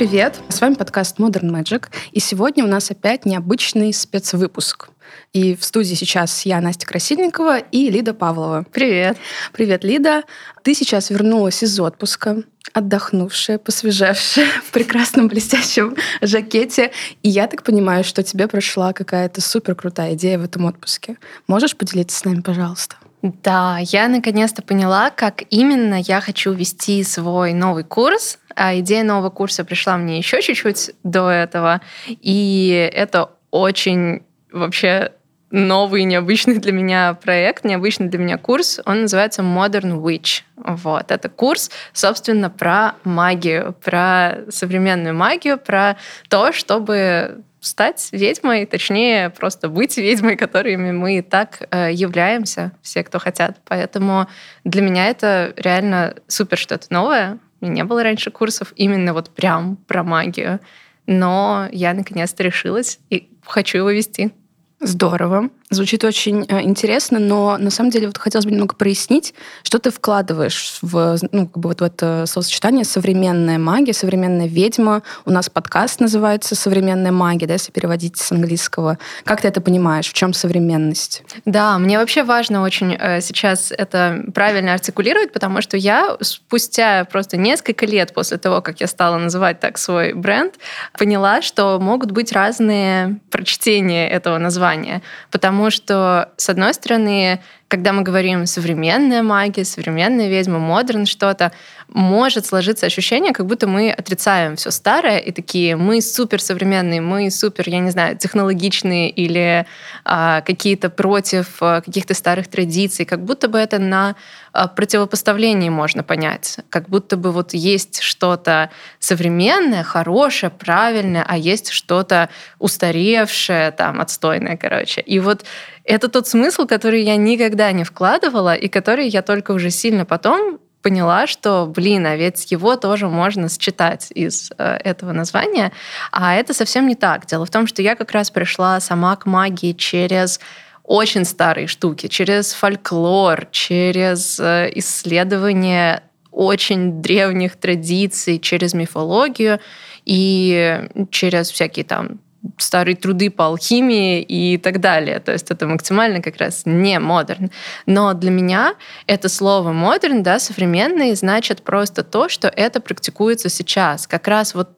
Привет! С вами подкаст Modern Magic. И сегодня у нас опять необычный спецвыпуск. И в студии сейчас я, Настя Красильникова и Лида Павлова. Привет. Привет, Лида. Ты сейчас вернулась из отпуска, отдохнувшая, посвежевшая, в прекрасном блестящем жакете. И я так понимаю, что тебе прошла какая-то супер крутая идея в этом отпуске. Можешь поделиться с нами, пожалуйста? Да, я наконец-то поняла, как именно я хочу вести свой новый курс. А идея нового курса пришла мне еще чуть-чуть до этого. И это очень вообще новый, необычный для меня проект, необычный для меня курс. Он называется Modern Witch. Вот. Это курс, собственно, про магию, про современную магию, про то, чтобы стать ведьмой, точнее, просто быть ведьмой, которыми мы и так э, являемся, все, кто хотят. Поэтому для меня это реально супер что-то новое. У меня не было раньше курсов именно вот прям про магию. Но я наконец-то решилась и хочу его вести. Здорово. Звучит очень э, интересно, но на самом деле вот хотелось бы немного прояснить, что ты вкладываешь в, ну, как бы вот в это словосочетание «современная магия», «современная ведьма». У нас подкаст называется «Современная магия», да, если переводить с английского. Как ты это понимаешь? В чем современность? Да, мне вообще важно очень э, сейчас это правильно артикулировать, потому что я спустя просто несколько лет после того, как я стала называть так свой бренд, поняла, что могут быть разные прочтения этого названия. Потому Потому что, с одной стороны, когда мы говорим современная магия, современная ведьма, модерн что-то, может сложиться ощущение, как будто мы отрицаем все старое и такие, мы супер современные, мы супер, я не знаю, технологичные или а, какие-то против а, каких-то старых традиций, как будто бы это на а, противопоставлении можно понять, как будто бы вот есть что-то современное, хорошее, правильное, а есть что-то устаревшее, там, отстойное, короче. И вот это тот смысл, который я никогда не вкладывала, и который я только уже сильно потом поняла, что, блин, а ведь его тоже можно считать из э, этого названия. А это совсем не так. Дело в том, что я как раз пришла сама к магии через очень старые штуки, через фольклор, через э, исследование очень древних традиций, через мифологию и через всякие там старые труды по алхимии и так далее. То есть это максимально как раз не модерн. Но для меня это слово модерн, да, современный, значит просто то, что это практикуется сейчас. Как раз вот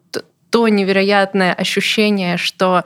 то невероятное ощущение, что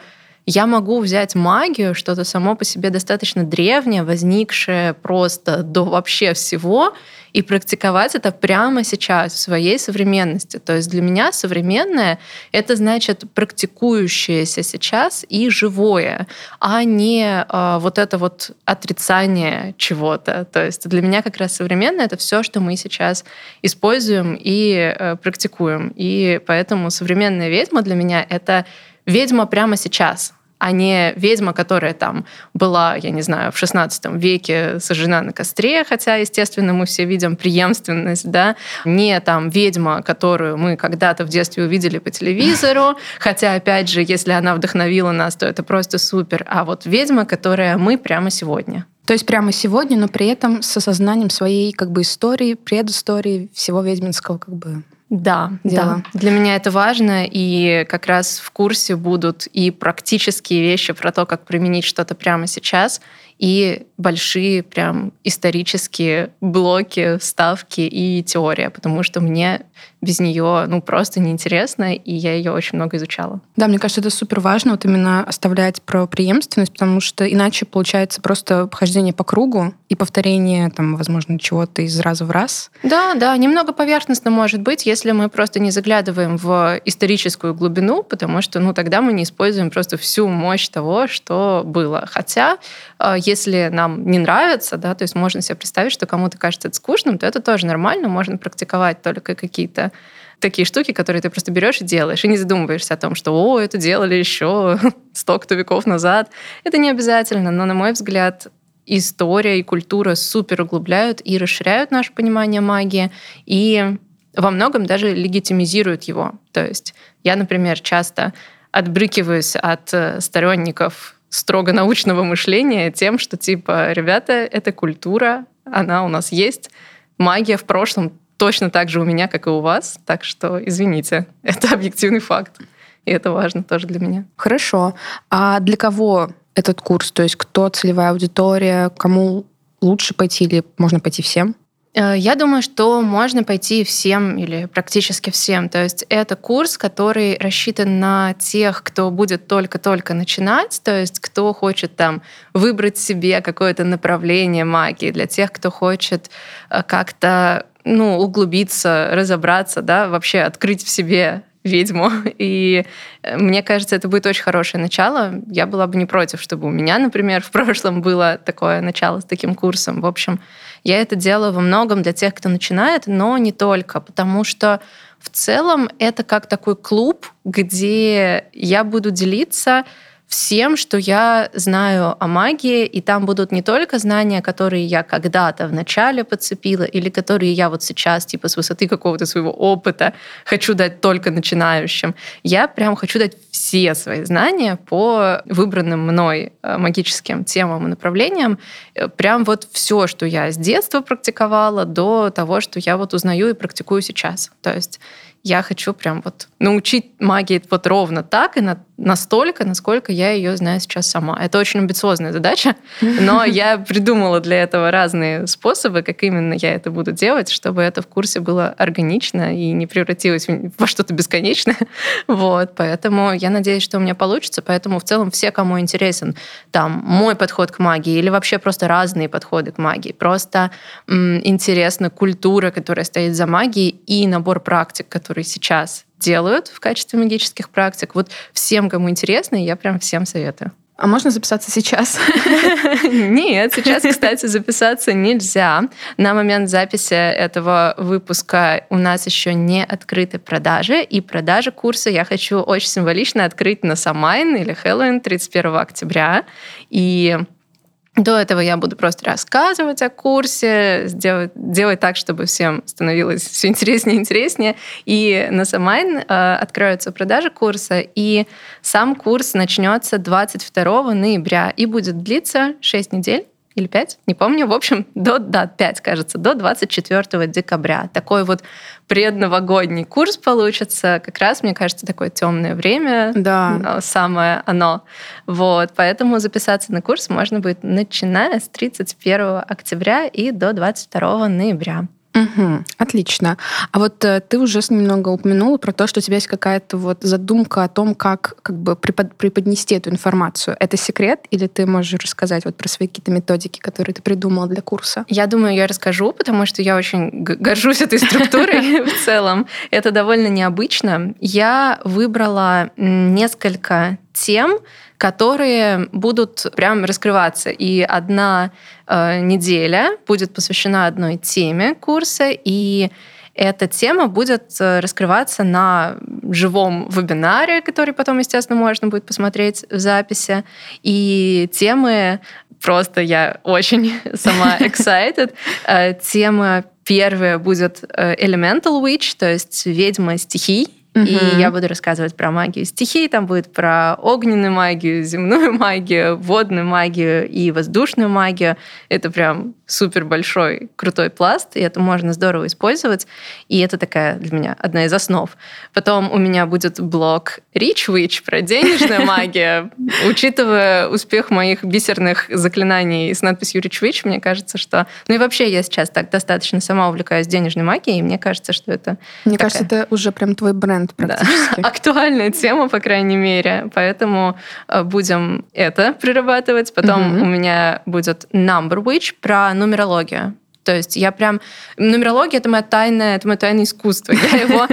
я могу взять магию, что-то само по себе достаточно древнее, возникшее просто до вообще всего, и практиковать это прямо сейчас, в своей современности. То есть для меня современное — это значит практикующееся сейчас и живое, а не э, вот это вот отрицание чего-то. То есть для меня как раз современное — это все, что мы сейчас используем и э, практикуем. И поэтому современная ведьма для меня — это ведьма прямо сейчас — а не ведьма, которая там была, я не знаю, в XVI веке сожжена на костре, хотя, естественно, мы все видим преемственность, да, не там ведьма, которую мы когда-то в детстве увидели по телевизору, хотя, опять же, если она вдохновила нас, то это просто супер, а вот ведьма, которая мы прямо сегодня. То есть прямо сегодня, но при этом с осознанием своей как бы истории, предыстории всего ведьминского как бы да, дело. да. Для меня это важно, и как раз в курсе будут и практические вещи про то, как применить что-то прямо сейчас, и большие прям исторические блоки, ставки и теория, потому что мне без нее ну просто неинтересно, и я ее очень много изучала. Да, мне кажется, это супер важно, вот именно оставлять про преемственность, потому что иначе получается просто хождение по кругу и повторение, там, возможно, чего-то из раза в раз. Да, да, немного поверхностно может быть, если мы просто не заглядываем в историческую глубину, потому что, ну, тогда мы не используем просто всю мощь того, что было. Хотя, э, если нам не нравится, да, то есть можно себе представить, что кому-то кажется это скучным, то это тоже нормально, можно практиковать только какие-то такие штуки, которые ты просто берешь и делаешь, и не задумываешься о том, что «О, это делали еще столько-то веков назад». Это не обязательно, но, на мой взгляд, история и культура супер углубляют и расширяют наше понимание магии, и во многом даже легитимизируют его. То есть я, например, часто отбрыкиваюсь от э, сторонников строго научного мышления тем, что типа, ребята, это культура, она у нас есть, магия в прошлом точно так же у меня, как и у вас. Так что извините, это объективный факт. И это важно тоже для меня. Хорошо. А для кого этот курс? То есть кто целевая аудитория, кому лучше пойти или можно пойти всем? Э, я думаю, что можно пойти всем или практически всем. То есть это курс, который рассчитан на тех, кто будет только-только начинать, то есть кто хочет там выбрать себе какое-то направление магии, для тех, кто хочет э, как-то ну, углубиться, разобраться, да, вообще открыть в себе ведьму. И э, мне кажется, это будет очень хорошее начало. Я была бы не против, чтобы у меня, например, в прошлом было такое начало с таким курсом. В общем, я это делаю во многом для тех, кто начинает, но не только, потому что в целом это как такой клуб, где я буду делиться всем, что я знаю о магии, и там будут не только знания, которые я когда-то в начале подцепила, или которые я вот сейчас, типа, с высоты какого-то своего опыта хочу дать только начинающим. Я прям хочу дать все свои знания по выбранным мной э, магическим темам и направлениям. Э, прям вот все, что я с детства практиковала, до того, что я вот узнаю и практикую сейчас. То есть я хочу прям вот научить магии вот ровно так и на, настолько, насколько я ее знаю сейчас сама. Это очень амбициозная задача, но я придумала для этого разные способы, как именно я это буду делать, чтобы это в курсе было органично и не превратилось во что-то бесконечное. Вот, поэтому я надеюсь, что у меня получится. Поэтому в целом все, кому интересен там мой подход к магии или вообще просто разные подходы к магии, просто м, интересна культура, которая стоит за магией и набор практик, которые сейчас делают в качестве магических практик. Вот всем, кому интересно, я прям всем советую. А можно записаться сейчас? Нет, сейчас, кстати, записаться нельзя. На момент записи этого выпуска у нас еще не открыты продажи, и продажи курса я хочу очень символично открыть на Самайн или Хэллоуин 31 октября. И до этого я буду просто рассказывать о курсе, сделать, делать так, чтобы всем становилось все интереснее и интереснее. И на Самайн э, откроются продажи курса, и сам курс начнется 22 ноября и будет длиться 6 недель или 5, не помню. В общем, до, да, 5, кажется, до 24 декабря. Такой вот предновогодний курс получится. Как раз, мне кажется, такое темное время. Да. Самое оно. Вот. Поэтому записаться на курс можно будет начиная с 31 октября и до 22 ноября. Угу, отлично. А вот э, ты уже немного упомянула про то, что у тебя есть какая-то вот задумка о том, как как бы препод, преподнести эту информацию. Это секрет или ты можешь рассказать вот про свои какие-то методики, которые ты придумала для курса? Я думаю, я расскажу, потому что я очень горжусь этой структурой в целом. Это довольно необычно. Я выбрала несколько тем, которые будут прям раскрываться. И одна э, неделя будет посвящена одной теме курса, и эта тема будет э, раскрываться на живом вебинаре, который потом, естественно, можно будет посмотреть в записи. И темы просто я очень сама excited. Э, тема первая будет э, Elemental Witch, то есть ведьма стихий. И я буду рассказывать про магию стихий, там будет про огненную магию, земную магию, водную магию и воздушную магию. Это прям супер большой, крутой пласт, и это можно здорово использовать. И это такая для меня одна из основ. Потом у меня будет блог Rich Witch про денежную магию. Учитывая успех моих бисерных заклинаний с надписью Rich Witch, мне кажется, что... Ну и вообще я сейчас так достаточно сама увлекаюсь денежной магией, и мне кажется, что это... Мне такая... кажется, это уже прям твой бренд практически. Да. Актуальная тема, по крайней мере. Поэтому э, будем это прирабатывать. Потом угу. у меня будет Number Witch про нумерология. То есть я прям... Нумерология — это мое тайное, это мое тайное искусство. Я его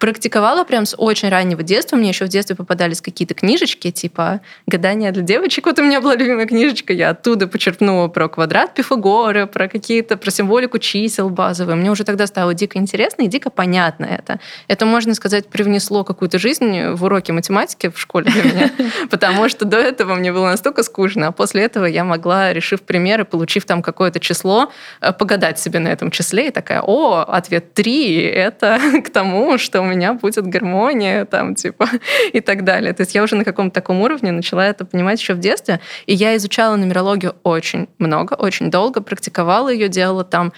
практиковала прям с очень раннего детства. Мне еще в детстве попадались какие-то книжечки, типа «Гадание для девочек». Вот у меня была любимая книжечка, я оттуда почерпнула про квадрат Пифагора, про какие-то, про символику чисел базовые. Мне уже тогда стало дико интересно и дико понятно это. Это, можно сказать, привнесло какую-то жизнь в уроки математики в школе для меня, потому что до этого мне было настолько скучно, а после этого я могла, решив примеры, получив там какое-то число, погадать себе на этом числе и такая, о, ответ три, это к тому, что у меня будет гармония, там, типа, и так далее. То есть я уже на каком-то таком уровне начала это понимать еще в детстве, и я изучала нумерологию очень много, очень долго, практиковала ее, делала там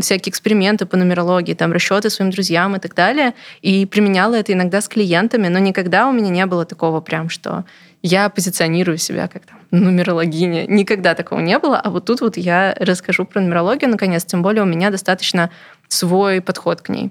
всякие эксперименты по нумерологии, там, расчеты своим друзьям и так далее, и применяла это иногда с клиентами, но никогда у меня не было такого прям, что я позиционирую себя как там нумерологиня. Никогда такого не было, а вот тут вот я расскажу про нумерологию наконец, тем более у меня достаточно свой подход к ней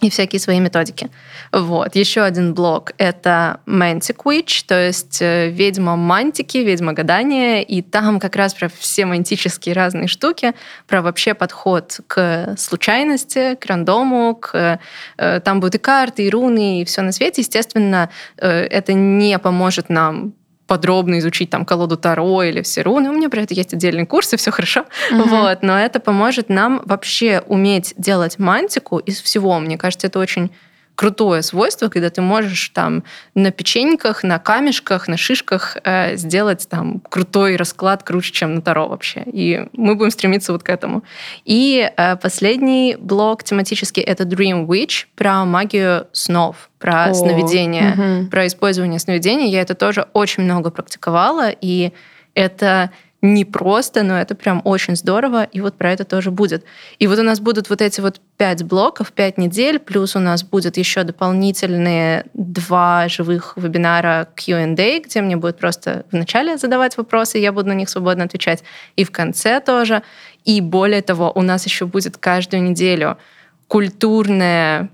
и всякие свои методики. Вот. Еще один блок — это Mantic Witch, то есть э, ведьма мантики, ведьма гадания, и там как раз про все мантические разные штуки, про вообще подход к случайности, к рандому, к... Э, там будут и карты, и руны, и все на свете. Естественно, э, это не поможет нам подробно изучить там колоду Таро или все руны. У меня про это есть отдельный курс, и все хорошо. Угу. Вот, но это поможет нам вообще уметь делать мантику из всего. Мне кажется, это очень крутое свойство, когда ты можешь там на печеньках, на камешках, на шишках э, сделать там крутой расклад круче, чем на Таро вообще. И мы будем стремиться вот к этому. И э, последний блок тематический — это Dream Witch про магию снов, про О, сновидения, угу. про использование сновидений. Я это тоже очень много практиковала, и это не просто, но это прям очень здорово, и вот про это тоже будет. И вот у нас будут вот эти вот пять блоков, пять недель, плюс у нас будет еще дополнительные два живых вебинара Q&A, где мне будет просто вначале задавать вопросы, я буду на них свободно отвечать, и в конце тоже. И более того, у нас еще будет каждую неделю культурная,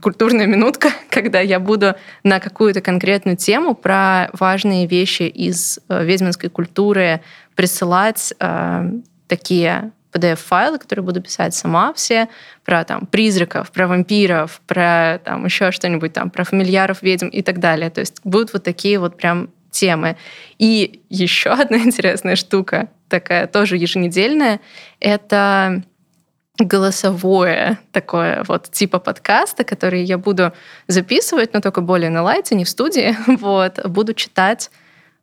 культурная минутка, когда я буду на какую-то конкретную тему про важные вещи из э, ведьминской культуры присылать э, такие PDF-файлы, которые буду писать сама все, про там призраков, про вампиров, про там еще что-нибудь там, про фамильяров, ведьм и так далее. То есть будут вот такие вот прям темы. И еще одна интересная штука, такая тоже еженедельная, это голосовое такое вот типа подкаста, который я буду записывать, но только более на лайте, не в студии. Вот. Буду читать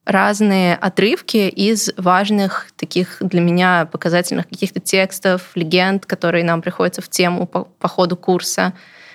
разные отрывки из важных таких для меня показательных каких-то текстов, легенд, которые нам приходятся в тему по, по ходу курса,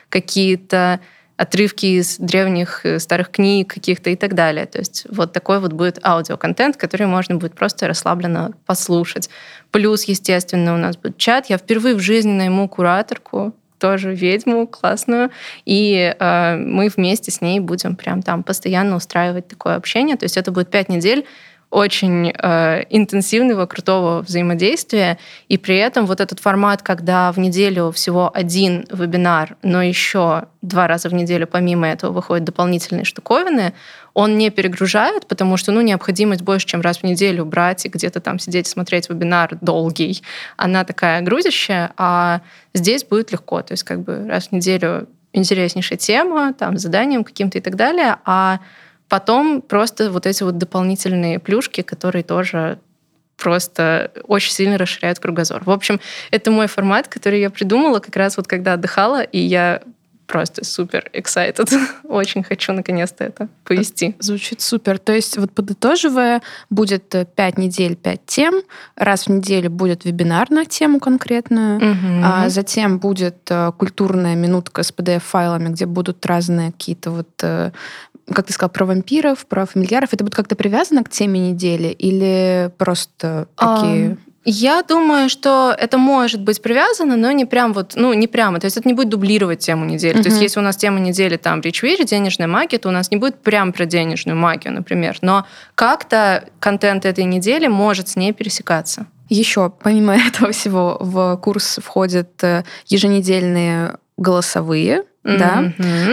какие-то отрывки из древних э, старых книг каких-то и так далее. То есть вот такой вот будет аудиоконтент, который можно будет просто расслабленно послушать. Плюс, естественно, у нас будет чат. Я впервые в жизни найму кураторку, тоже ведьму классную, и э, мы вместе с ней будем прям там постоянно устраивать такое общение. То есть это будет пять недель очень э, интенсивного, крутого взаимодействия. И при этом вот этот формат, когда в неделю всего один вебинар, но еще два раза в неделю помимо этого выходят дополнительные штуковины, он не перегружает, потому что ну, необходимость больше, чем раз в неделю брать и где-то там сидеть и смотреть вебинар долгий, она такая грузящая, а здесь будет легко. То есть как бы раз в неделю интереснейшая тема, там, заданием каким-то и так далее, а Потом просто вот эти вот дополнительные плюшки, которые тоже просто очень сильно расширяют кругозор. В общем, это мой формат, который я придумала как раз вот когда отдыхала, и я просто супер excited. Очень хочу наконец-то это повести. Звучит супер. То есть вот подытоживая, будет э, пять недель, пять тем. Раз в неделю будет вебинар на тему конкретную. Угу. А затем будет э, культурная минутка с PDF-файлами, где будут разные какие-то вот э, как ты сказал, про вампиров, про фамильяров, это будет как-то привязано к теме недели или просто такие... Um... Я думаю, что это может быть привязано, но не прям вот, ну, не прямо. То есть это не будет дублировать тему недели. Uh-huh. То есть если у нас тема недели там Rich Witch, денежная магия, то у нас не будет прям про денежную магию, например. Но как-то контент этой недели может с ней пересекаться. Еще, помимо этого всего, в курс входят э, еженедельные голосовые, mm-hmm. да,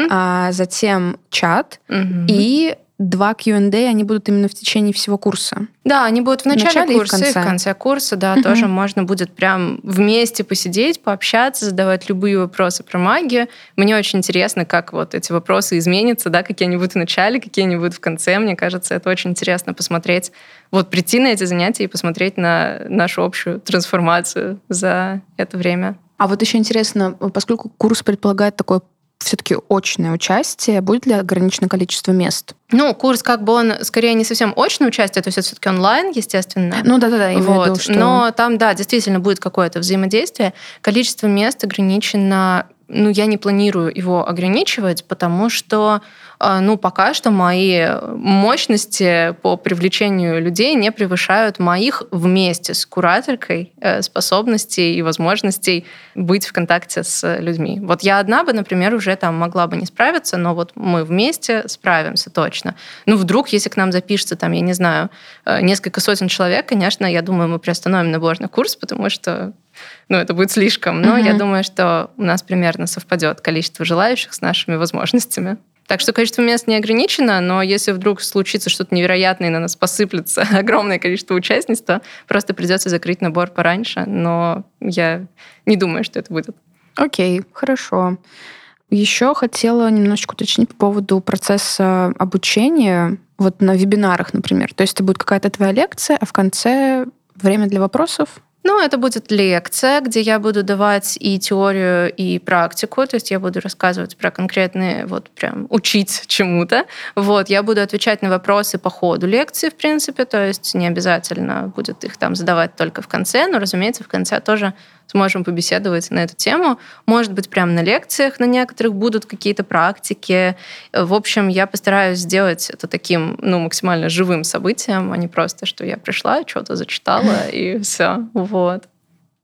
а затем чат mm-hmm. и два Q&A, они будут именно в течение всего курса. Да, они будут в начале, в начале курса и в конце, и в конце курса, да, угу. тоже можно будет прям вместе посидеть, пообщаться, задавать любые вопросы про магию. Мне очень интересно, как вот эти вопросы изменятся, да, какие они будут в начале, какие они будут в конце. Мне кажется, это очень интересно посмотреть, вот прийти на эти занятия и посмотреть на нашу общую трансформацию за это время. А вот еще интересно, поскольку курс предполагает такое все-таки очное участие, будет ли ограничено количество мест? Ну, курс как бы он скорее не совсем очное участие, то есть это все-таки онлайн, естественно. Ну да-да-да, вот. Виду, что... Но там, да, действительно будет какое-то взаимодействие. Количество мест ограничено ну, я не планирую его ограничивать, потому что ну, пока что мои мощности по привлечению людей не превышают моих вместе с кураторкой э, способностей и возможностей быть в контакте с людьми. Вот я одна бы, например, уже там могла бы не справиться, но вот мы вместе справимся точно. Ну, вдруг, если к нам запишется, там, я не знаю, э, несколько сотен человек, конечно, я думаю, мы приостановим наборный курс, потому что ну, это будет слишком. Но угу. я думаю, что у нас примерно совпадет количество желающих с нашими возможностями. Так что количество мест не ограничено, но если вдруг случится что-то невероятное и на нас посыплется огромное количество участниц, то просто придется закрыть набор пораньше. Но я не думаю, что это будет. Окей, хорошо. Еще хотела немножечко уточнить по поводу процесса обучения. Вот на вебинарах, например. То есть это будет какая-то твоя лекция, а в конце время для вопросов? Ну, это будет лекция, где я буду давать и теорию, и практику, то есть я буду рассказывать про конкретные, вот прям учить чему-то. Вот, я буду отвечать на вопросы по ходу лекции, в принципе, то есть не обязательно будет их там задавать только в конце, но, разумеется, в конце тоже сможем побеседовать на эту тему. Может быть, прямо на лекциях на некоторых будут какие-то практики. В общем, я постараюсь сделать это таким, ну, максимально живым событием, а не просто, что я пришла, что-то зачитала и все. Вот.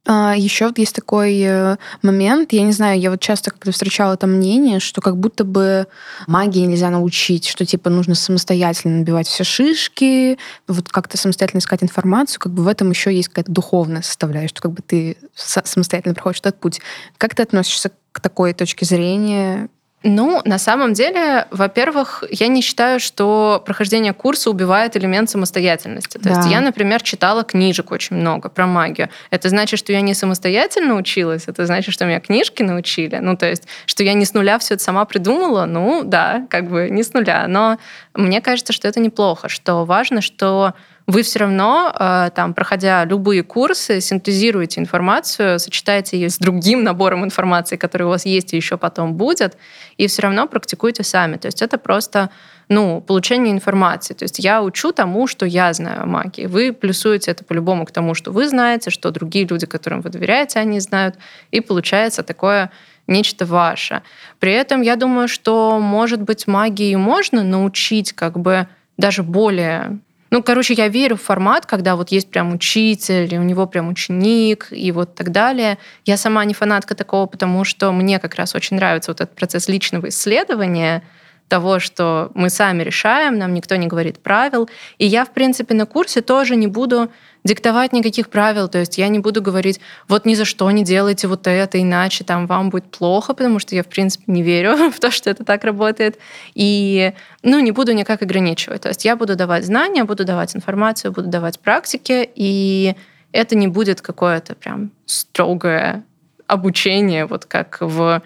А, еще вот есть такой э, момент, я не знаю, я вот часто когда встречала это мнение, что как будто бы магии нельзя научить, что типа нужно самостоятельно набивать все шишки, вот как-то самостоятельно искать информацию, как бы в этом еще есть какая-то духовная составляющая, что как бы ты самостоятельно проходишь этот путь. Как ты относишься к такой точке зрения? Ну, на самом деле, во-первых, я не считаю, что прохождение курса убивает элемент самостоятельности. То да. есть я, например, читала книжек очень много про магию. Это значит, что я не самостоятельно училась, это значит, что меня книжки научили. Ну, то есть, что я не с нуля все это сама придумала, ну, да, как бы не с нуля. Но мне кажется, что это неплохо, что важно, что вы все равно, э, там, проходя любые курсы, синтезируете информацию, сочетаете ее с другим набором информации, который у вас есть и еще потом будет, и все равно практикуете сами. То есть это просто ну, получение информации. То есть я учу тому, что я знаю о магии. Вы плюсуете это по-любому к тому, что вы знаете, что другие люди, которым вы доверяете, они знают. И получается такое нечто ваше. При этом я думаю, что, может быть, магии можно научить как бы даже более ну, короче, я верю в формат, когда вот есть прям учитель, и у него прям ученик, и вот так далее. Я сама не фанатка такого, потому что мне как раз очень нравится вот этот процесс личного исследования, того, что мы сами решаем, нам никто не говорит правил. И я, в принципе, на курсе тоже не буду диктовать никаких правил. То есть я не буду говорить, вот ни за что не делайте вот это, иначе там вам будет плохо, потому что я, в принципе, не верю в то, что это так работает. И, ну, не буду никак ограничивать. То есть я буду давать знания, буду давать информацию, буду давать практики, и это не будет какое-то прям строгое обучение, вот как в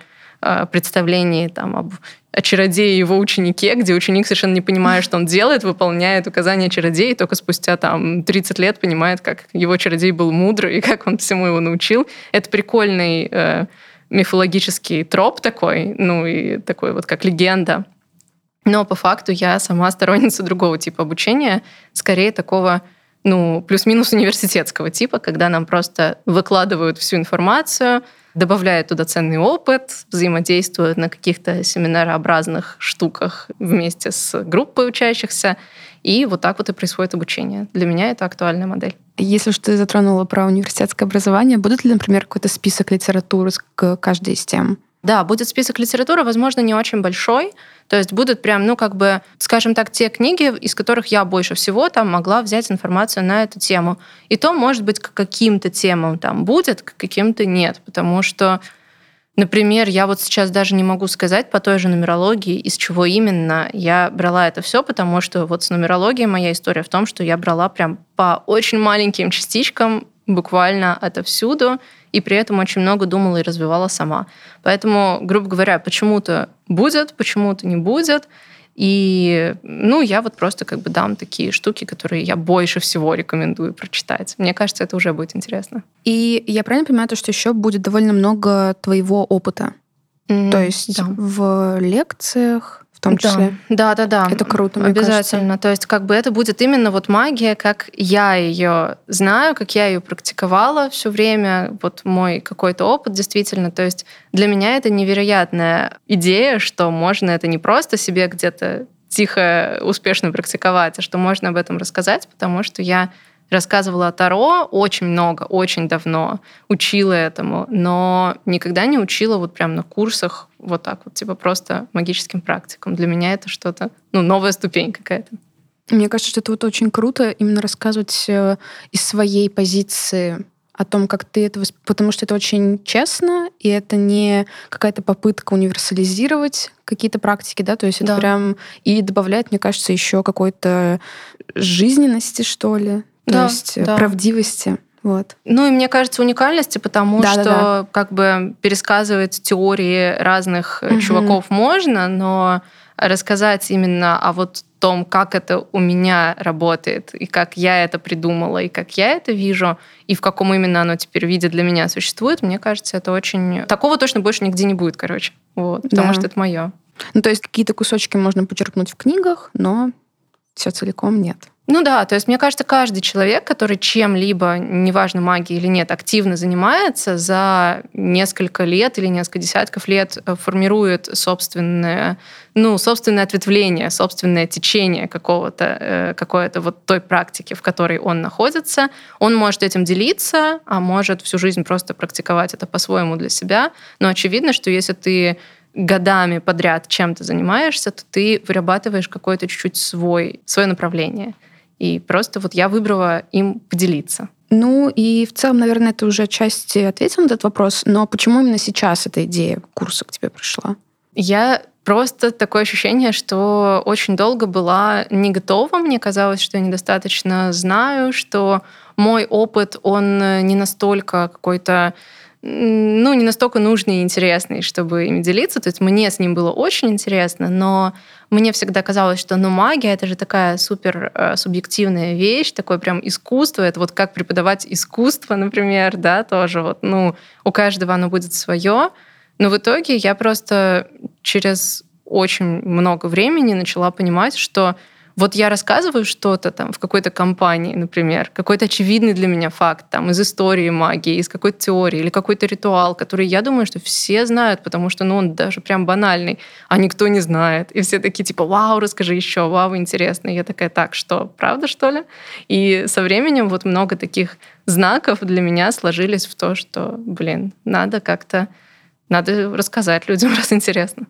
представлении там, об о чародее и его ученике, где ученик совершенно не понимая, что он делает, выполняет указания чародея, и только спустя там 30 лет понимает, как его чародей был мудрый и как он всему его научил. Это прикольный э, мифологический троп такой, ну и такой вот как легенда. Но по факту я сама сторонница другого типа обучения, скорее такого ну, плюс-минус университетского типа, когда нам просто выкладывают всю информацию, добавляют туда ценный опыт, взаимодействуют на каких-то семинарообразных штуках вместе с группой учащихся, и вот так вот и происходит обучение. Для меня это актуальная модель. Если уж ты затронула про университетское образование, будет ли, например, какой-то список литературы к каждой из тем? Да, будет список литературы, возможно, не очень большой. То есть будут прям, ну, как бы, скажем так, те книги, из которых я больше всего там могла взять информацию на эту тему. И то, может быть, к каким-то темам там будет, к каким-то нет. Потому что, например, я вот сейчас даже не могу сказать по той же нумерологии, из чего именно я брала это все, потому что вот с нумерологией моя история в том, что я брала прям по очень маленьким частичкам буквально отовсюду, и при этом очень много думала и развивала сама. Поэтому, грубо говоря, почему-то будет, почему-то не будет. И, ну, я вот просто как бы дам такие штуки, которые я больше всего рекомендую прочитать. Мне кажется, это уже будет интересно. И я правильно понимаю, то, что еще будет довольно много твоего опыта? Mm-hmm. То есть да. в лекциях в том числе. Да, да, да. Это круто. Обязательно. Кажется. То есть, как бы это будет именно вот магия, как я ее знаю, как я ее практиковала все время. Вот мой какой-то опыт действительно. То есть для меня это невероятная идея, что можно это не просто себе где-то тихо, успешно практиковать, а что можно об этом рассказать, потому что я рассказывала о Таро очень много, очень давно, учила этому, но никогда не учила вот прям на курсах вот так вот, типа просто магическим практикам. Для меня это что-то, ну, новая ступень какая-то. Мне кажется, что это вот очень круто именно рассказывать э, из своей позиции о том, как ты это... Потому что это очень честно, и это не какая-то попытка универсализировать какие-то практики, да, то есть да. это прям... И добавляет, мне кажется, еще какой-то жизненности, что ли, то да, есть да. правдивости. Вот. Ну и мне кажется уникальности, потому да, что да, да. как бы пересказывать теории разных угу. чуваков можно, но рассказать именно о вот том, как это у меня работает, и как я это придумала, и как я это вижу, и в каком именно оно теперь виде для меня существует, мне кажется, это очень... Такого точно больше нигде не будет, короче. Вот, потому да. что это мое. Ну, то есть какие-то кусочки можно почерпнуть в книгах, но все целиком нет. Ну да, то есть мне кажется, каждый человек, который чем-либо, неважно магией или нет, активно занимается, за несколько лет или несколько десятков лет э, формирует собственное, ну, собственное ответвление, собственное течение какого-то, э, какой-то вот той практики, в которой он находится. Он может этим делиться, а может всю жизнь просто практиковать это по-своему для себя. Но очевидно, что если ты годами подряд чем-то занимаешься, то ты вырабатываешь какое-то чуть-чуть свой, свое направление. И просто вот я выбрала им поделиться. Ну и в целом, наверное, ты уже отчасти ответил на этот вопрос, но почему именно сейчас эта идея курса к тебе пришла? Я просто такое ощущение, что очень долго была не готова. Мне казалось, что я недостаточно знаю, что мой опыт, он не настолько какой-то ну, не настолько нужный и интересный, чтобы им делиться. То есть мне с ним было очень интересно, но мне всегда казалось, что ну, магия — это же такая супер э, субъективная вещь, такое прям искусство. Это вот как преподавать искусство, например, да, тоже вот, ну, у каждого оно будет свое. Но в итоге я просто через очень много времени начала понимать, что вот я рассказываю что-то там в какой-то компании, например, какой-то очевидный для меня факт там из истории магии, из какой-то теории или какой-то ритуал, который я думаю, что все знают, потому что ну, он даже прям банальный, а никто не знает. И все такие типа, вау, расскажи еще, вау, интересно. И я такая, так, что, правда, что ли? И со временем вот много таких знаков для меня сложились в то, что, блин, надо как-то, надо рассказать людям, раз интересно.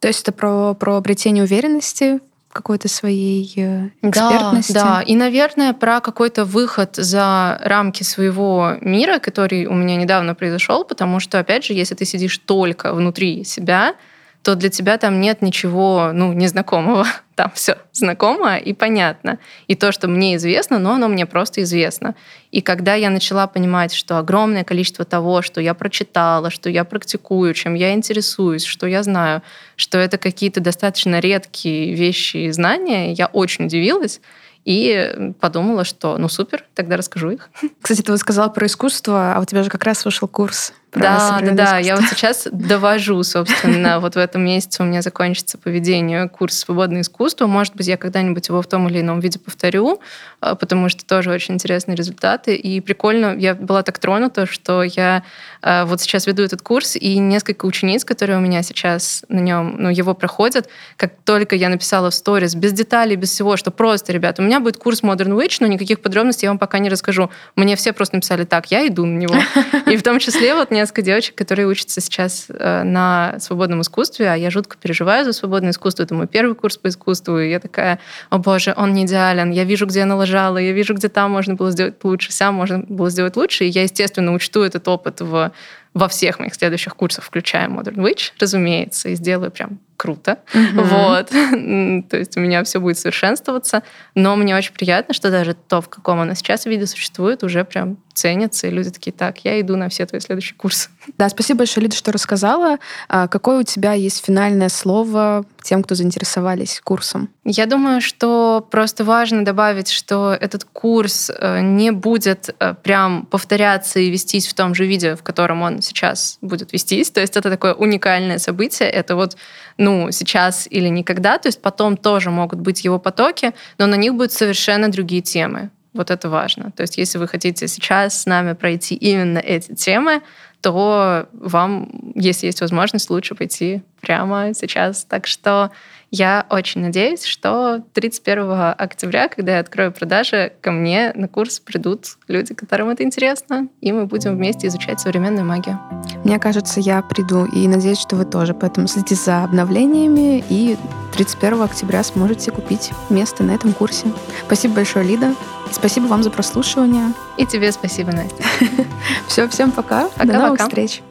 То есть это про, про обретение уверенности какой-то своей э, экспертности. Да, да, и, наверное, про какой-то выход за рамки своего мира, который у меня недавно произошел, потому что, опять же, если ты сидишь только внутри себя, то для тебя там нет ничего, ну, незнакомого. Там все знакомо и понятно. И то, что мне известно, но оно мне просто известно. И когда я начала понимать, что огромное количество того, что я прочитала, что я практикую, чем я интересуюсь, что я знаю, что это какие-то достаточно редкие вещи и знания, я очень удивилась и подумала, что ну супер, тогда расскажу их. Кстати, ты вот сказала про искусство, а у тебя же как раз вышел курс да, да, да. Я вот сейчас довожу, собственно, вот в этом месяце у меня закончится по ведению курс «Свободное искусство». Может быть, я когда-нибудь его в том или ином виде повторю, а, потому что тоже очень интересные результаты. И прикольно, я была так тронута, что я а, вот сейчас веду этот курс, и несколько учениц, которые у меня сейчас на нем, ну, его проходят, как только я написала в сторис, без деталей, без всего, что просто, ребята, у меня будет курс Modern Witch, но никаких подробностей я вам пока не расскажу. Мне все просто написали так, я иду на него. И в том числе вот несколько девочек, которые учатся сейчас э, на свободном искусстве, а я жутко переживаю за свободное искусство. Это мой первый курс по искусству, и я такая, о боже, он не идеален, я вижу, где я налажала, я вижу, где там можно было сделать лучше, сам можно было сделать лучше, и я, естественно, учту этот опыт в во всех моих следующих курсах, включая Modern Witch, разумеется, и сделаю прям круто. Mm-hmm. Вот. То есть у меня все будет совершенствоваться. Но мне очень приятно, что даже то, в каком оно сейчас виде существует, уже прям ценится. И люди такие, так, я иду на все твои следующие курсы. Да, спасибо большое, Лида, что рассказала. А какое у тебя есть финальное слово тем, кто заинтересовались курсом? Я думаю, что просто важно добавить, что этот курс э, не будет э, прям повторяться и вестись в том же видео, в котором он сейчас будет вестись. То есть это такое уникальное событие. Это вот, ну, сейчас или никогда. То есть потом тоже могут быть его потоки, но на них будут совершенно другие темы. Вот это важно. То есть если вы хотите сейчас с нами пройти именно эти темы, то вам, если есть возможность, лучше пойти прямо сейчас. Так что я очень надеюсь, что 31 октября, когда я открою продажи, ко мне на курс придут люди, которым это интересно, и мы будем вместе изучать современную магию. Мне кажется, я приду, и надеюсь, что вы тоже. Поэтому следите за обновлениями, и 31 октября сможете купить место на этом курсе. Спасибо большое, Лида. Спасибо вам за прослушивание. И тебе спасибо, Настя. Все, всем пока. До новых встреч.